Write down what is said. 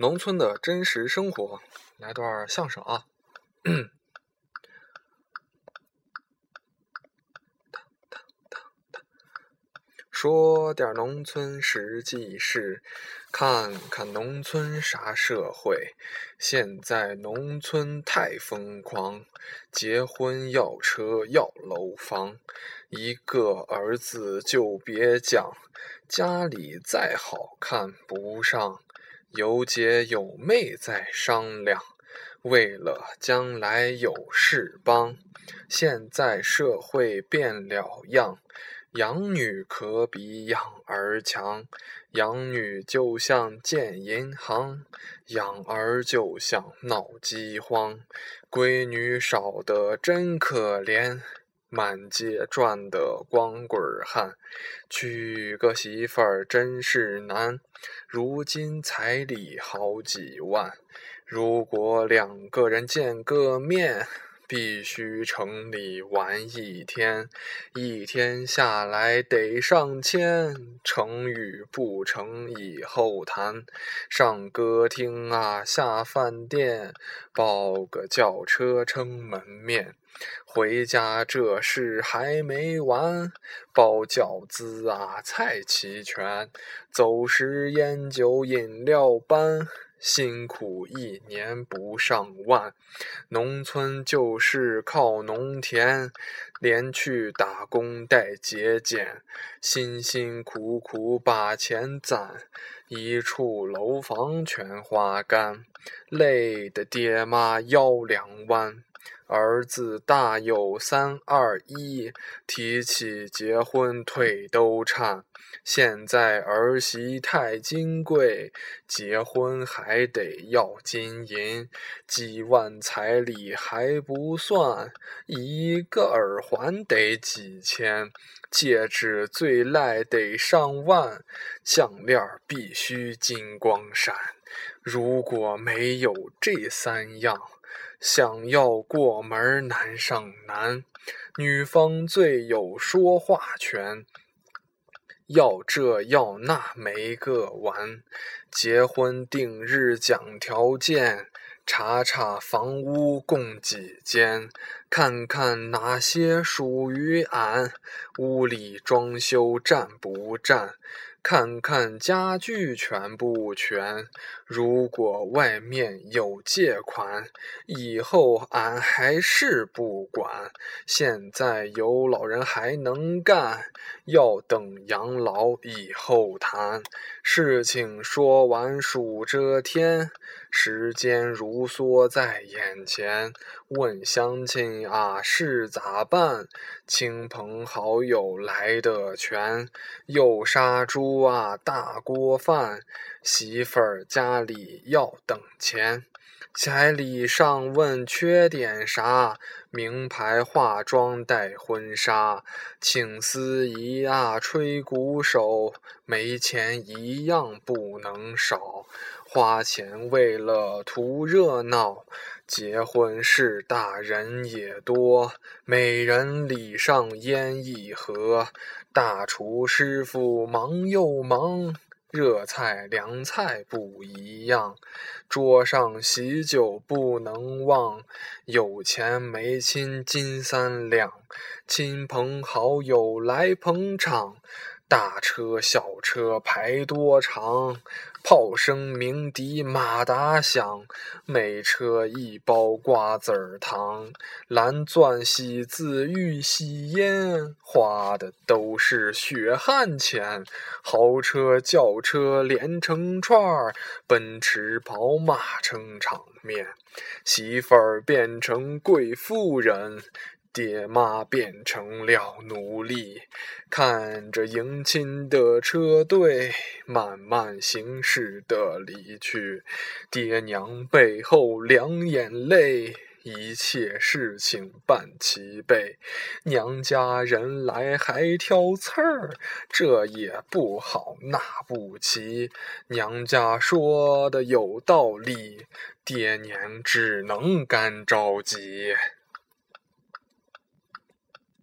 农村的真实生活，来段相声啊！说点农村实际事，看看农村啥社会。现在农村太疯狂，结婚要车要楼房，一个儿子就别讲，家里再好看不上，有姐有妹在商量，为了将来有事帮。现在社会变了样。养女可比养儿强，养女就像建银行，养儿就像闹饥荒。闺女少得真可怜，满街转的光棍汉。娶个媳妇儿真是难，如今彩礼好几万。如果两个人见个面。必须城里玩一天，一天下来得上千。成与不成以后谈。上歌厅啊，下饭店，包个轿车撑门面。回家这事还没完，包饺子啊，菜齐全。走时烟酒饮料搬。辛苦一年不上万，农村就是靠农田，连去打工带节俭，辛辛苦苦把钱攒，一处楼房全花干，累得爹妈腰两弯。儿子大有三二一，提起结婚腿都颤。现在儿媳太金贵，结婚还得要金银，几万彩礼还不算，一个耳环得几千，戒指最赖得上万，项链必须金光闪。如果没有这三样，想要过门难上难，女方最有说话权，要这要那没个完。结婚定日讲条件，查查房屋共几间，看看哪些属于俺，屋里装修占不占。看看家具全不全，如果外面有借款，以后俺还是不管。现在有老人还能干，要等养老以后谈。事情说完数着天，时间如梭在眼前。问乡亲啊，是咋办？亲朋好友来的全，又杀猪哇，大锅饭。媳妇儿家里要等钱。彩礼上问缺点啥？名牌化妆带婚纱，请司仪啊吹鼓手，没钱一样不能少。花钱为了图热闹，结婚事大人也多，每人礼上烟一盒。大厨师傅忙又忙。热菜凉菜不一样，桌上喜酒不能忘。有钱没亲金三两，亲朋好友来捧场。大车小车排多长，炮声鸣笛马达响，每车一包瓜子儿糖。蓝钻喜字玉玺烟，花的都是血汗钱。豪车轿车连成串儿，奔驰宝马撑场面。媳妇儿变成贵妇人。爹妈变成了奴隶，看着迎亲的车队慢慢行驶的离去，爹娘背后两眼泪，一切事情办齐备，娘家人来还挑刺儿，这也不好那不齐，娘家说的有道理，爹娘只能干着急。